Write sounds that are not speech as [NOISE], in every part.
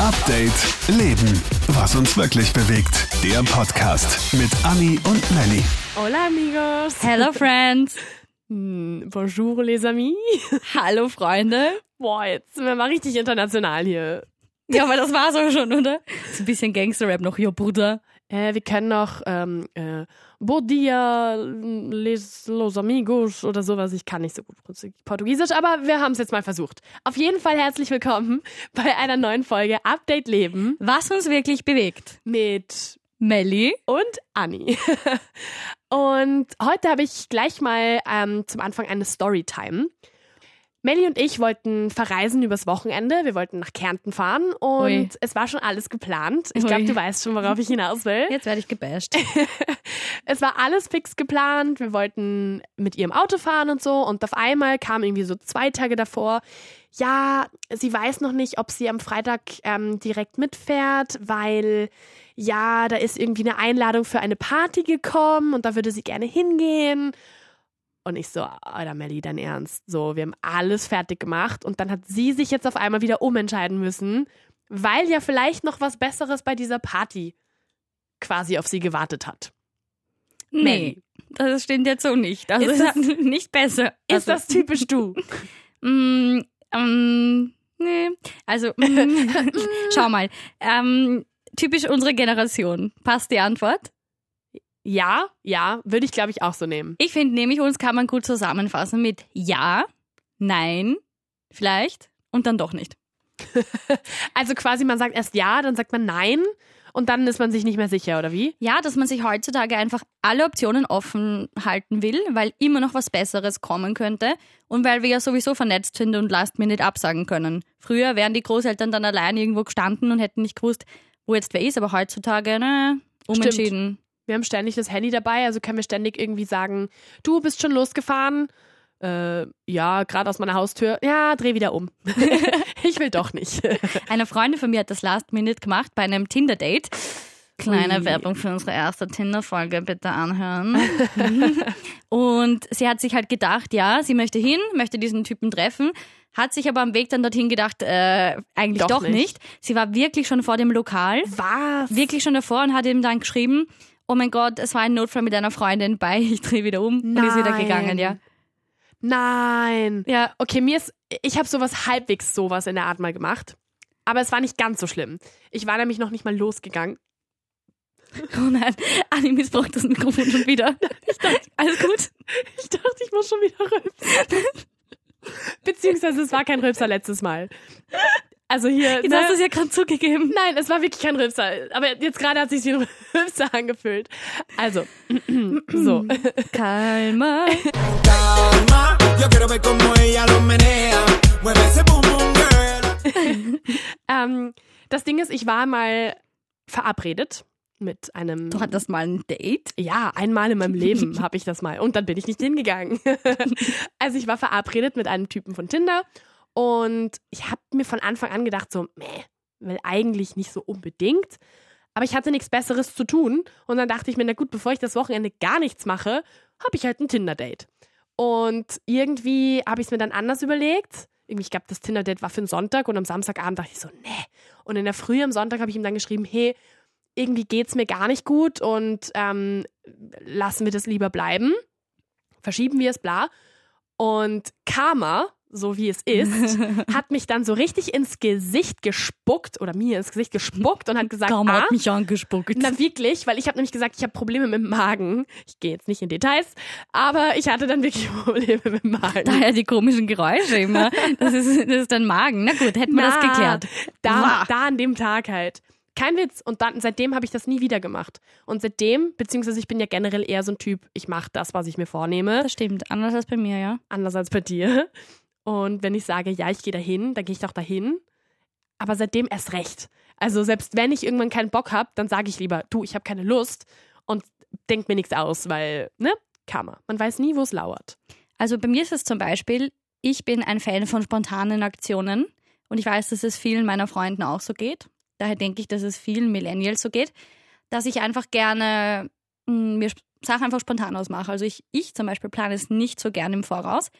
Update Leben. Was uns wirklich bewegt. Der Podcast mit Anni und Nelly. Hola amigos. Hello friends. [LAUGHS] Hm, bonjour les amis. [LAUGHS] Hallo Freunde. Boah, jetzt sind wir mal richtig international hier. Ja, aber das war's auch schon, oder? So ein bisschen Gangster-Rap noch, jo Bruder. Äh, wir können noch ähm, äh, Bon dia, les los amigos oder sowas. Ich kann nicht so gut Portugiesisch, aber wir haben es jetzt mal versucht. Auf jeden Fall herzlich willkommen [LAUGHS] bei einer neuen Folge Update Leben Was uns wirklich bewegt. mit Melli. und Anni. [LAUGHS] und heute habe ich gleich mal ähm, zum Anfang eine Storytime. Melli und ich wollten verreisen übers Wochenende. Wir wollten nach Kärnten fahren und Ui. es war schon alles geplant. Ich glaube, du weißt schon, worauf ich hinaus will. Jetzt werde ich gebasht. [LAUGHS] Es war alles fix geplant. Wir wollten mit ihrem Auto fahren und so. Und auf einmal kam irgendwie so zwei Tage davor, ja, sie weiß noch nicht, ob sie am Freitag ähm, direkt mitfährt, weil ja, da ist irgendwie eine Einladung für eine Party gekommen und da würde sie gerne hingehen. Und ich so, Alter Melli, dein Ernst. So, wir haben alles fertig gemacht und dann hat sie sich jetzt auf einmal wieder umentscheiden müssen, weil ja vielleicht noch was Besseres bei dieser Party quasi auf sie gewartet hat. Nee, das stimmt jetzt so nicht. Also Ist ist das [LAUGHS] nicht besser. Ist also, das typisch du? [LAUGHS] Mm, ähm, nee. Also, mm, [LAUGHS] schau mal. Ähm, typisch unsere Generation. Passt die Antwort? Ja, ja, würde ich glaube ich auch so nehmen. Ich finde nämlich, uns kann man gut zusammenfassen mit Ja, Nein, vielleicht und dann doch nicht. [LAUGHS] Also quasi man sagt erst ja, dann sagt man nein und dann ist man sich nicht mehr sicher, oder wie? Ja, dass man sich heutzutage einfach alle Optionen offen halten will, weil immer noch was Besseres kommen könnte und weil wir ja sowieso vernetzt sind und Last Minute absagen können. Früher wären die Großeltern dann allein irgendwo gestanden und hätten nicht gewusst, wo jetzt wer ist, aber heutzutage, ne, umentschieden. Wir haben ständig das Handy dabei, also können wir ständig irgendwie sagen, du bist schon losgefahren. Äh, ja, gerade aus meiner Haustür. Ja, dreh wieder um. [LAUGHS] ich will doch nicht. [LAUGHS] Eine Freundin von mir hat das Last Minute gemacht bei einem Tinder-Date. Kleine Ui. Werbung für unsere erste Tinder-Folge, bitte anhören. [LAUGHS] und sie hat sich halt gedacht, ja, sie möchte hin, möchte diesen Typen treffen, hat sich aber am Weg dann dorthin gedacht, äh, eigentlich Doch doch, nicht. nicht. Sie war wirklich schon vor dem Lokal, Was? wirklich schon davor und hat ihm dann geschrieben, oh mein Gott, es war ein Notfall mit einer Freundin bei, ich drehe wieder um und ist wieder Nein. gegangen, ja. Nein. Ja, Okay, mir ist, ich habe sowas halbwegs sowas in der Art mal gemacht. Aber es war nicht ganz so schlimm. Ich war nämlich noch nicht mal losgegangen. [LAUGHS] oh nein, Anni missbraucht das Mikrofon schon wieder. [LAUGHS] Ich dachte, alles gut? [LAUGHS] Ich dachte, ich muss schon wieder rülpsen. Beziehungsweise es war kein Rülpser letztes Mal. Also hier. Jetzt ne? hast du es ja gerade zugegeben. Nein, es war wirklich kein Rülpser. Aber jetzt gerade hat sich wie ein [LAUGHS] Rülpser angefühlt. Also, [CLEARS THROAT] so. [LAUGHS] Kalma. calma. Yo quiero ver cómo ella lo menea. Mueve ese boom boom girl. [LAUGHS] Ähm, das Ding ist, ich war mal verabredet mit einem. Du hattest mal ein Date? Ja, einmal in meinem Leben habe ich das mal. Und dann bin ich nicht hingegangen. also ich war verabredet mit einem Typen von Tinder und ich habe mir von Anfang an gedacht, so, meh, will eigentlich nicht so unbedingt. Aber ich hatte nichts Besseres zu tun. Und dann dachte ich mir, na gut, bevor ich das Wochenende gar nichts mache, habe ich halt ein Tinder-Date. Und irgendwie habe ich es mir dann anders überlegt. Irgendwie, ich glaube, das Tinder-Date war für einen Sonntag und am Samstagabend dachte ich so, nee. Und in der Früh am Sonntag habe ich ihm dann geschrieben, hey, irgendwie geht's mir gar nicht gut und ähm, lassen wir das lieber bleiben. Verschieben wir es, bla. Und Karma, so wie es ist, [LAUGHS] hat mich dann so richtig ins Gesicht gespuckt oder mir ins Gesicht gespuckt und hat gesagt, Kaum ah, hat mich angespuckt. na wirklich, weil ich habe nämlich gesagt, ich habe Probleme mit dem Magen. Ich gehe jetzt nicht in Details, aber ich hatte dann wirklich [LAUGHS] Probleme mit dem Magen. Daher die komischen Geräusche immer. Das ist, das ist dein Magen. Na gut, hätten wir das geklärt. Da, Wah. da an dem Tag halt. Kein Witz. Und dann, seitdem habe ich das nie wieder gemacht. Und seitdem, beziehungsweise ich bin ja generell eher so ein Typ, ich mache das, was ich mir vornehme, Das stimmt. Anders als bei mir, ja. anders als bei dir. Und wenn ich sage, ja, ich gehe dahin, dann gehe ich doch dahin. Aber seitdem erst recht. Also selbst wenn ich irgendwann keinen Bock habe, dann sage ich lieber, du, ich habe keine Lust und denk mir nichts aus, weil, ne, Karma. Man weiß nie, wo es lauert. Also bei mir ist es zum Beispiel, ich bin ein Fan von spontanen Aktionen und ich weiß, dass es vielen meiner Freunden auch so geht. Daher denke ich, dass es vielen Millennials so geht, dass ich einfach gerne mh, mir Sachen einfach spontan ausmache. Also ich, ich zum Beispiel plane es nicht so gerne im Voraus,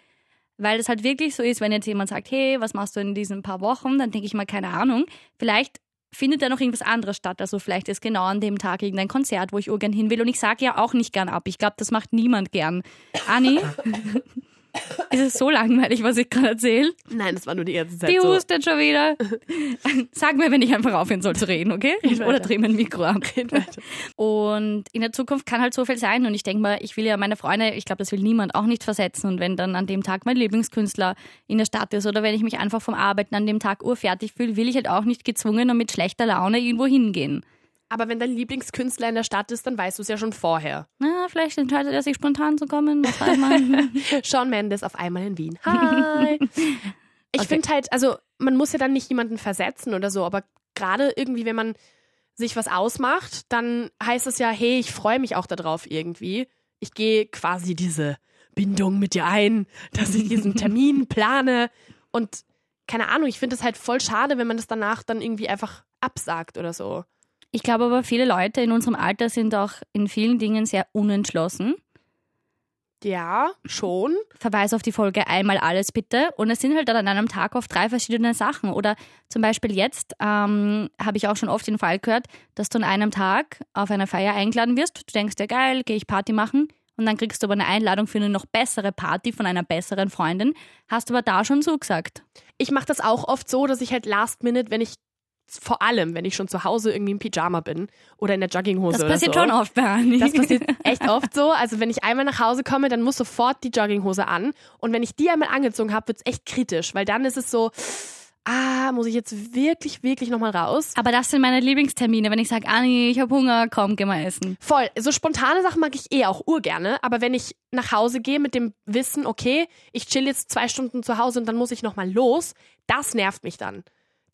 weil es halt wirklich so ist, wenn jetzt jemand sagt, hey, was machst du in diesen paar Wochen, dann denke ich mal, keine Ahnung. Vielleicht findet da noch irgendwas anderes statt. Also vielleicht ist genau an dem Tag irgendein Konzert, wo ich urgern hin will. Und ich sage ja auch nicht gern ab. Ich glaube, das macht niemand gern. Anni, [LAUGHS] ist es so langweilig, was ich gerade erzähle? Nein, das war nur die ganze Zeit Die so. hustet schon wieder. [LAUGHS] Sag mir, wenn ich einfach aufhören soll zu reden, okay? Red Oder dreh mein Mikro ab. Und in der Zukunft kann halt so viel sein. Und ich denke mal, ich will ja meine Freunde, ich glaube, das will niemand auch nicht versetzen. Und wenn dann an dem Tag mein Lieblingskünstler in der Stadt ist oder wenn ich mich einfach vom Arbeiten an dem Tag urfertig fühle, will ich halt auch nicht gezwungen und mit schlechter Laune irgendwo hingehen. Aber wenn dein Lieblingskünstler in der Stadt ist, dann weißt du es ja schon vorher. Na, vielleicht entscheidet er sich spontan zu kommen. Sean [LAUGHS] Mendes auf einmal in Wien. Hi. [LAUGHS] Ich Okay. finde halt, also man muss ja dann nicht jemanden versetzen oder so, aber gerade irgendwie, wenn man sich was ausmacht, dann heißt es ja, hey, ich freue mich auch darauf irgendwie. Ich gehe quasi diese Bindung mit dir ein, dass ich diesen [LAUGHS] Termin plane und keine Ahnung, ich finde es halt voll schade, wenn man das danach dann irgendwie einfach absagt oder so. Ich glaube aber, viele Leute in unserem Alter sind auch in vielen Dingen sehr unentschlossen. Ja, schon. Verweis auf die Folge einmal alles bitte. Und es sind halt dann an einem Tag oft drei verschiedene Sachen. Oder zum Beispiel jetzt ähm, habe ich auch schon oft den Fall gehört, dass du an einem Tag auf einer Feier eingeladen wirst. Du denkst dir, geil, gehe ich Party machen. Und dann kriegst du aber eine Einladung für eine noch bessere Party von einer besseren Freundin. Hast aber da schon zugesagt. ich mache das auch oft so, dass ich halt last minute, wenn ich vor allem, wenn ich schon zu Hause irgendwie im Pyjama bin oder in der Jogginghose Das passiert so. schon oft bei Anni. Das passiert [LAUGHS] echt oft so. Also wenn ich einmal nach Hause komme, dann muss sofort die Jogginghose an. Und wenn ich die einmal angezogen habe, wird's echt kritisch, weil dann ist es so, ah, muss ich jetzt wirklich, wirklich nochmal raus? aber das sind meine Lieblingstermine, wenn ich sage, Anni, ich habe Hunger, komm, geh mal essen. Voll. So spontane Sachen mag ich eh auch urgerne. Aber wenn ich nach Hause gehe mit dem Wissen, okay, ich chill jetzt zwei Stunden zu Hause und dann muss ich nochmal los, das nervt mich dann.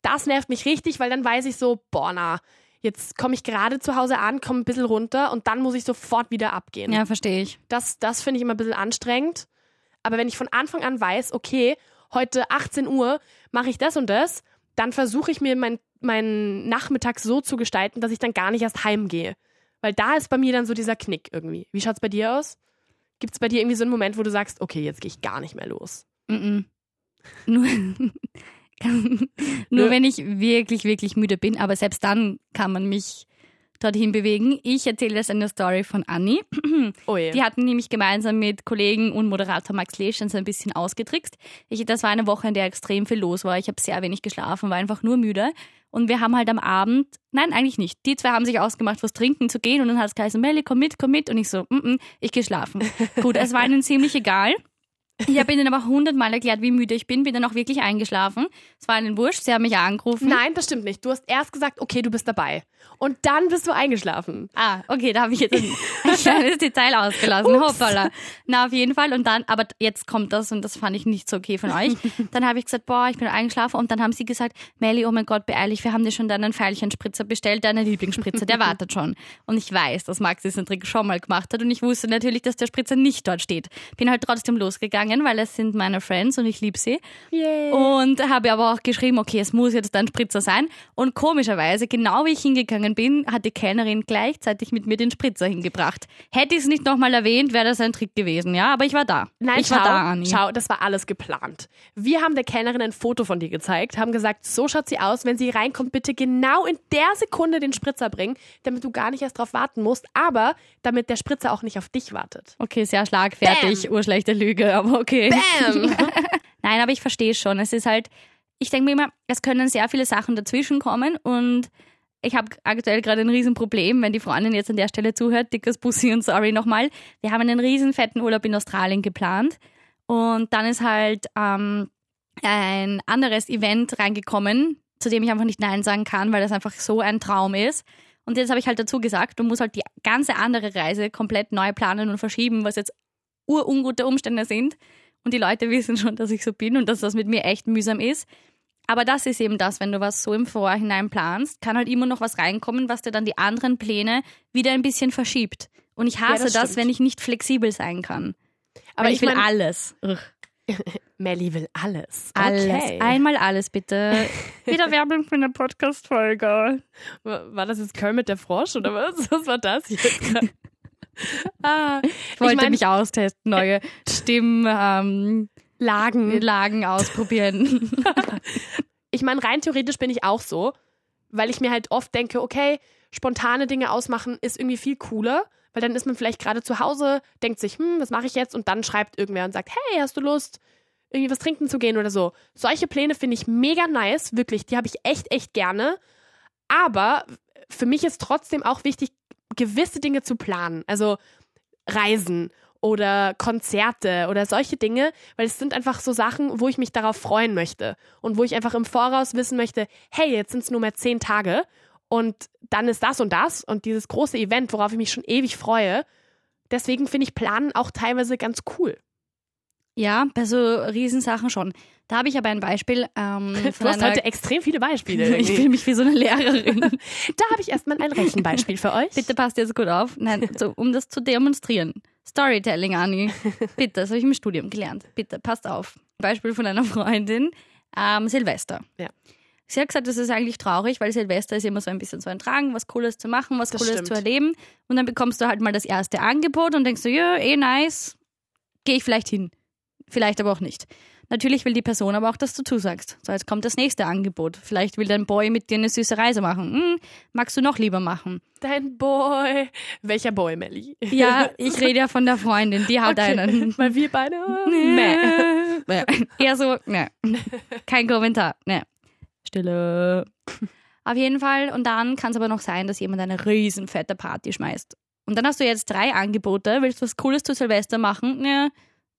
Das nervt mich richtig, weil dann weiß ich so, boah, na, jetzt komme ich gerade zu Hause an, komme ein bisschen runter und dann muss ich sofort wieder abgehen. Ja, verstehe ich. Das, das finde ich immer ein bisschen anstrengend. Aber wenn ich von Anfang an weiß, okay, heute 18 Uhr mache ich das und das, dann versuche ich mir meinen mein Nachmittag so zu gestalten, dass ich dann gar nicht erst heimgehe. Weil da ist bei mir dann so dieser Knick irgendwie. Wie schaut's bei dir aus? Gibt es bei dir irgendwie so einen Moment, wo du sagst, okay, jetzt gehe ich gar nicht mehr los? Mm-mm. Nur, [LAUGHS] nur wenn ich wirklich, wirklich müde bin, aber selbst dann kann man mich dorthin bewegen. Ich erzähle jetzt eine Story von Anni. Oh je. Die hatten nämlich gemeinsam mit Kollegen und Moderator Max Lesch so ein bisschen ausgetrickst. Ich, das war eine Woche, in der extrem viel los war. Ich habe sehr wenig geschlafen, war einfach nur müde. Und wir haben halt am Abend, nein, eigentlich nicht. Die zwei haben sich ausgemacht, was trinken zu gehen. Und dann hat es geheißen, Melli, komm mit, komm mit. Und ich so, mm -mm, ich gehe schlafen. [LAUGHS] Gut, es war ihnen ziemlich egal. Ich habe ihnen aber hundertmal erklärt, wie müde ich bin, bin dann auch wirklich eingeschlafen. Es war ihnen wurscht, sie haben mich angerufen. Nein, das stimmt nicht. Du hast erst gesagt, okay, du bist dabei. Und dann bist du eingeschlafen. Ah, okay, da habe ich jetzt ein, [LAUGHS] ein kleines Detail ausgelassen. Hoppala. Na, auf jeden Fall. Und dann, aber jetzt kommt das und das fand ich nicht so okay von euch. [LAUGHS] Dann habe ich gesagt, boah, ich bin eingeschlafen. Und dann haben sie gesagt, Melli, oh mein Gott, beeil dich, wir haben dir schon deinen Veilchenspritzer bestellt, deinen Lieblingsspritzer, der [LAUGHS] wartet schon. Und ich weiß, dass Max diesen Trick schon mal gemacht hat. Und ich wusste natürlich, dass der Spritzer nicht dort steht. Bin halt trotzdem losgegangen, weil es sind meine Friends und ich liebe sie. Yay. Und habe aber auch geschrieben, okay, es muss jetzt ein Spritzer sein. Und komischerweise, genau wie ich hingegangen bin, hat die Kellnerin gleichzeitig mit mir den Spritzer hingebracht. Hätte ich es nicht nochmal erwähnt, wäre das ein Trick gewesen, ja? Aber ich war da. Nein, ich schau, war da, Anni. schau, das war alles geplant. Wir haben der Kellnerin ein Foto von dir gezeigt, haben gesagt, so schaut sie aus, wenn sie reinkommt, bitte genau in der Sekunde den Spritzer bringen, damit du gar nicht erst drauf warten musst, aber damit der Spritzer auch nicht auf dich wartet. Okay, sehr schlagfertig, urschlechte Lüge, aber okay. Bam! [LAUGHS] Nein, aber ich verstehe schon. Es ist halt, ich denke mir immer, es können sehr viele Sachen dazwischen kommen und ich habe aktuell gerade ein Riesenproblem, wenn die Freundin jetzt an der Stelle zuhört, dickes Bussi und sorry nochmal. Wir haben einen riesen fetten Urlaub in Australien geplant und dann ist halt ähm, ein anderes Event reingekommen, zu dem ich einfach nicht Nein sagen kann, weil das einfach so ein Traum ist. Und jetzt habe ich halt dazu gesagt, du musst halt die ganze andere Reise komplett neu planen und verschieben, was jetzt urungute Umstände sind. Und die Leute wissen schon, dass ich so bin und dass das mit mir echt mühsam ist. Aber das ist eben das, wenn du was so im Vorhinein planst, kann halt immer noch was reinkommen, was dir dann die anderen Pläne wieder ein bisschen verschiebt. Und ich hasse das das, stimmt. wenn ich nicht flexibel sein kann. Aber ich ich will mein- alles. [LAUGHS] Melly will alles. Alles. Okay. Einmal alles, bitte. [LAUGHS] Wieder Werbung für eine Podcast-Folge. War war das jetzt Kermit der Frosch oder was? Was war das jetzt? [LAUGHS] [LAUGHS] ah, Ich wollte mein- mich austesten, neue Stimmlagen ähm, Lagen. Lagen ausprobieren. [LAUGHS] Ich meine, rein theoretisch bin ich auch so, weil ich mir halt oft denke, okay, spontane Dinge ausmachen ist irgendwie viel cooler, weil dann ist man vielleicht gerade zu Hause, denkt sich, hm, was mache ich jetzt? Und dann schreibt irgendwer und sagt, hey, hast du Lust, irgendwie was trinken zu gehen oder so. Solche Pläne finde ich mega nice, wirklich, die habe ich echt, echt gerne. Aber für mich ist trotzdem auch wichtig, gewisse Dinge zu planen. Also Reisen oder Konzerte oder solche Dinge, weil es sind einfach so Sachen, wo ich mich darauf freuen möchte und wo ich einfach im Voraus wissen möchte, hey, jetzt sind es nur mehr zehn Tage und dann ist das und das und dieses große Event, worauf ich mich schon ewig freue. Deswegen finde ich Planen auch teilweise ganz cool. Ja, bei so Riesensachen schon. Da habe ich aber ein Beispiel. Ähm, [LAUGHS] Du hast heute extrem viele Beispiele. [LAUGHS] ich fühle mich wie so eine Lehrerin. [LAUGHS] Da habe ich erstmal ein Rechenbeispiel für euch. Bitte passt jetzt gut auf. Nein, so, um das zu demonstrieren. Storytelling, Anni. Bitte, das habe ich im Studium gelernt. Bitte, passt auf. Beispiel von einer Freundin, ähm, Silvester. Ja. Sie hat gesagt, das ist eigentlich traurig, weil Silvester ist immer so ein bisschen so ein Tragen, was Cooles zu machen, was Das Cooles stimmt. zu erleben. Und dann bekommst du halt mal das erste Angebot und denkst du, ja, eh nice, gehe ich vielleicht hin. Vielleicht aber auch nicht. Natürlich will die Person aber auch, dass du zusagst. So, jetzt kommt das nächste Angebot. Vielleicht will dein Boy mit dir eine süße Reise machen. Hm, magst du noch lieber machen? Dein Boy. Welcher Boy, Melly? Ja, ich rede ja von der Freundin, die hat einen. Weil wir beide. Meh. Nee. Eher so, ne. Kein Kommentar. Ne. Stille. Auf jeden Fall. Und dann kann es aber noch sein, dass jemand eine riesen fette Party schmeißt. Und dann hast du jetzt drei Angebote. Willst du was Cooles zu Silvester machen? Ne.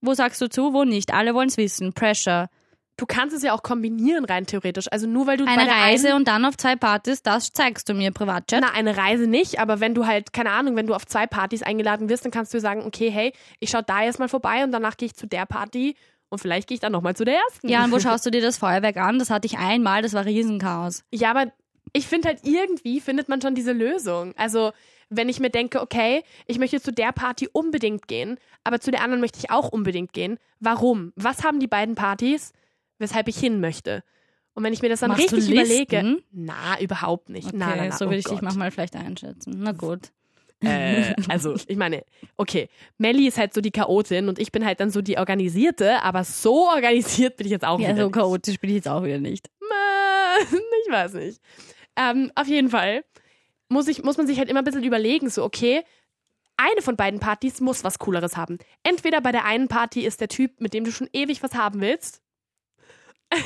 Wo sagst du zu, wo nicht? Alle wollen es wissen. Pressure. Du kannst es ja auch kombinieren, rein theoretisch. Also nur weil du Eine Reise einen, und dann auf zwei Partys, das zeigst du mir, Privatchat. Na, eine Reise nicht, aber wenn du halt, keine Ahnung, wenn du auf zwei Partys eingeladen wirst, dann kannst du sagen, okay, hey, ich schau da erstmal vorbei und danach gehe ich zu der Party und vielleicht gehe ich dann nochmal zu der ersten. Ja, und wo [LAUGHS] schaust du dir das Feuerwerk an? Das hatte ich einmal, das war Riesenchaos. Ja, aber ich finde halt irgendwie findet man schon diese Lösung. Also, wenn ich mir denke, okay, ich möchte zu der Party unbedingt gehen, aber zu der anderen möchte ich auch unbedingt gehen. Warum? Was haben die beiden Partys, weshalb ich hin möchte? Und wenn ich mir das dann Machst richtig überlege, na, überhaupt nicht. Okay, na, na, na, so oh würde ich dich Gott. manchmal vielleicht einschätzen. Na gut. Äh, also, [LAUGHS] ich meine, okay, Melly ist halt so die Chaotin und ich bin halt dann so die Organisierte, aber so organisiert bin ich jetzt auch Ja, wieder so nicht. chaotisch bin ich jetzt auch wieder nicht. [LAUGHS] Ich weiß nicht. Ähm, auf jeden Fall muss, ich, muss man sich halt immer ein bisschen überlegen, so, okay, eine von beiden Partys muss was Cooleres haben. Entweder bei der einen Party ist der Typ, mit dem du schon ewig was haben willst. [LAUGHS]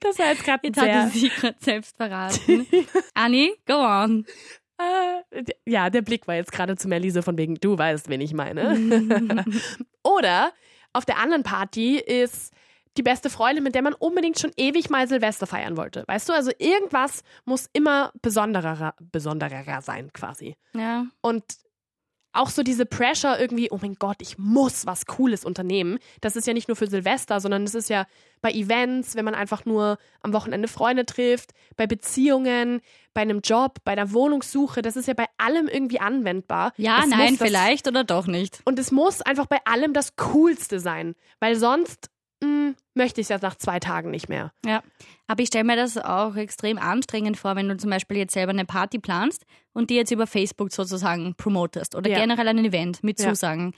das war jetzt gerade Jetzt sehr... hat sie sich gerade selbst verraten. [LAUGHS] Anni, go on. Äh, d- ja, der Blick war jetzt gerade zu Melly so von wegen, du weißt, wen ich meine. [LAUGHS] Oder auf der anderen Party ist die beste Freundin, mit der man unbedingt schon ewig mal Silvester feiern wollte. Weißt du, also irgendwas muss immer besonderer, besonderer sein quasi. Ja. Und auch so diese Pressure irgendwie, oh mein Gott, ich muss was Cooles unternehmen. Das ist ja nicht nur für Silvester, sondern es ist ja bei Events, wenn man einfach nur am Wochenende Freunde trifft, bei Beziehungen, bei einem Job, bei der Wohnungssuche. Das ist ja bei allem irgendwie anwendbar. Ja, Es nein, das- vielleicht oder doch nicht. Und es muss einfach bei allem das Coolste sein, weil sonst mh, möchte ich es ja nach zwei Tagen nicht mehr. Ja. Aber ich stelle mir das auch extrem anstrengend vor, wenn du zum Beispiel jetzt selber eine Party planst und die jetzt über Facebook sozusagen promotest oder Ja. generell ein Event mit Ja. Zusagen.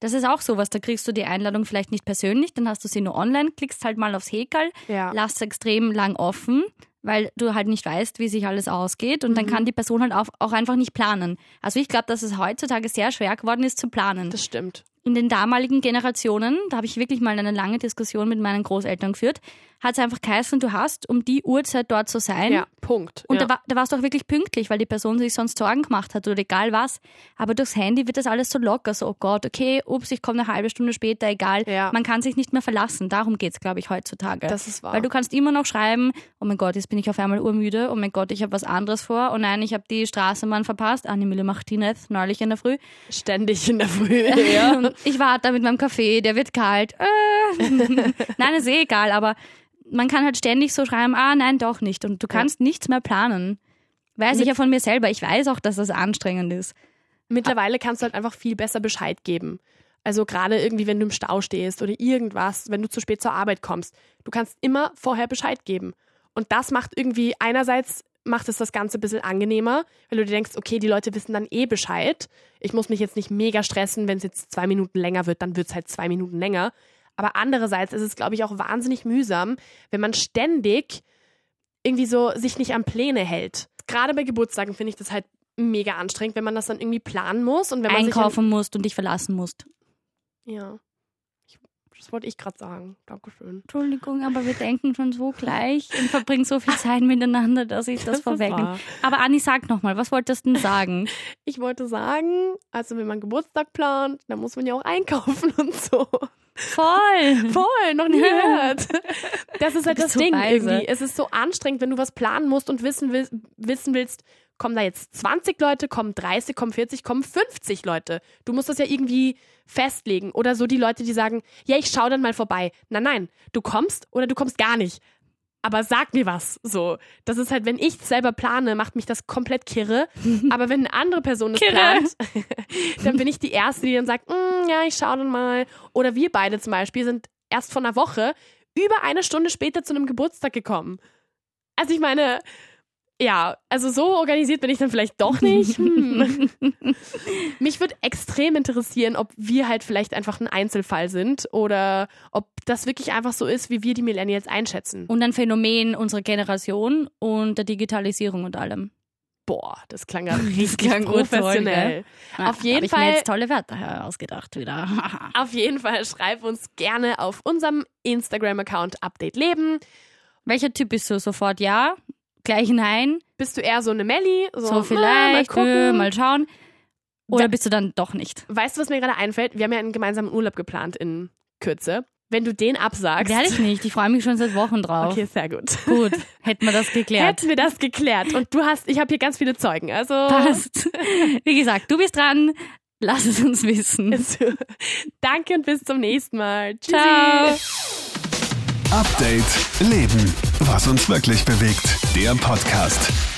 Das ist auch sowas, da kriegst du die Einladung vielleicht nicht persönlich, dann hast du sie nur online, klickst halt mal aufs Häkel, Ja. lass extrem lang offen, weil du halt nicht weißt, wie sich alles ausgeht und dann Mhm. kann die Person halt auch, auch einfach nicht planen. Also ich glaube, dass es heutzutage sehr schwer geworden ist zu planen. Das stimmt. In den damaligen Generationen, da habe ich wirklich mal eine lange Diskussion mit meinen Großeltern geführt, hat es einfach geheißen, du hast um die Uhrzeit dort zu sein. Ja, Punkt. Und ja. da, war, da warst du auch wirklich pünktlich, weil die Person sich sonst Sorgen gemacht hat oder egal was. Aber durchs Handy wird das alles so locker, so, oh Gott, okay, ups, ich komme eine halbe Stunde später, egal. Ja. Man kann sich nicht mehr verlassen. Darum geht's, glaube ich, heutzutage. Das ist wahr. Weil du kannst immer noch schreiben, oh mein Gott, jetzt bin ich auf einmal urmüde, oh mein Gott, ich habe was anderes vor, oh nein, ich habe die Straßenbahn verpasst, Annemile Martinez, neulich in der Früh. Ständig in der Früh. [LAUGHS] ja. [LAUGHS] Ich warte da mit meinem Kaffee, der wird kalt. Äh. [LAUGHS] nein, ist eh egal, aber man kann halt ständig so schreiben, ah, nein, doch nicht. Und du kannst nichts mehr planen. Weiß ich ja von mir selber. Ich weiß auch, dass das anstrengend ist. Mittlerweile kannst du halt einfach viel besser Bescheid geben. Also gerade irgendwie, wenn du im Stau stehst oder irgendwas, wenn du zu spät zur Arbeit kommst. Du kannst immer vorher Bescheid geben. Und das macht irgendwie, einerseits macht es das Ganze ein bisschen angenehmer, weil du dir denkst, okay, die Leute wissen dann eh Bescheid. Ich muss mich jetzt nicht mega stressen, wenn es jetzt zwei Minuten länger wird, dann wird es halt zwei Minuten länger. Aber andererseits ist es, glaube ich, auch wahnsinnig mühsam, wenn man ständig irgendwie so sich nicht an Pläne hält. Gerade bei Geburtstagen finde ich das halt mega anstrengend, wenn man das dann irgendwie planen muss und wenn man Einkaufen musst und dich verlassen musst. ja. Das wollte ich gerade sagen. Dankeschön. Entschuldigung, aber wir denken schon so gleich und verbringen so viel Zeit miteinander, dass ich das, Das vorwegnehme. Aber Anni, sag nochmal, was wolltest du denn sagen? Ich wollte sagen, also wenn man Geburtstag plant, dann muss man ja auch einkaufen [LAUGHS] und so. Voll! Voll, noch nie [LAUGHS] gehört. Das ist halt das so Ding weise. irgendwie. Es ist so anstrengend, wenn du was planen musst und wissen, will, wissen willst, kommen da jetzt 20 Leute, kommen 30, kommen 40, kommen 50 Leute. Du musst das ja irgendwie festlegen. Oder so die Leute, die sagen, ja, ich schau dann mal vorbei. Nein, nein, du kommst oder du kommst gar nicht. Aber sag mir was. So, das ist halt, wenn ich selber plane, macht mich das komplett kirre. [LAUGHS] Aber wenn eine andere Person es Kirre. plant, [LAUGHS] dann bin ich die Erste, die dann sagt, "Mm, ja, ich schau dann mal. Oder wir beide zum Beispiel sind erst vor einer Woche über eine Stunde später zu einem Geburtstag gekommen. Also ich meine, ja, also so organisiert bin ich dann vielleicht doch nicht. [LAUGHS] Hm. Mich würde extrem interessieren, ob wir halt vielleicht einfach ein Einzelfall sind oder ob das wirklich einfach so ist, wie wir die Millennials einschätzen. Und ein Phänomen unserer Generation und der Digitalisierung und allem. Boah, das klang ja [LAUGHS] richtig klang professionell. Ah, Auf jeden hab ich Fall- mir jetzt tolle Wörter ausgedacht wieder. [LAUGHS] Auf jeden Fall schreib uns gerne auf unserem Instagram-Account Update Leben. Welcher Typ bist du? Sofort ja? Gleich nein? Bist du eher so eine Melli? So, So vielleicht, mal gucken. äh, mal schauen. Oder bist du dann doch nicht? Weißt du, was mir gerade einfällt? Wir haben ja einen gemeinsamen Urlaub geplant in Kürze. Wenn du den absagst. Werde ich nicht. Ich freue mich schon seit Wochen drauf. Okay, sehr gut. Gut, hätten wir das [LAUGHS] geklärt. Hätten wir das geklärt. Und du hast, ich habe hier ganz viele Zeugen. Also. Passt. [LAUGHS] Wie gesagt, du bist dran. Lass es uns wissen. Danke und bis zum nächsten Mal. Tschüssi. Ciao. Update Leben. Was uns wirklich bewegt. Der Podcast.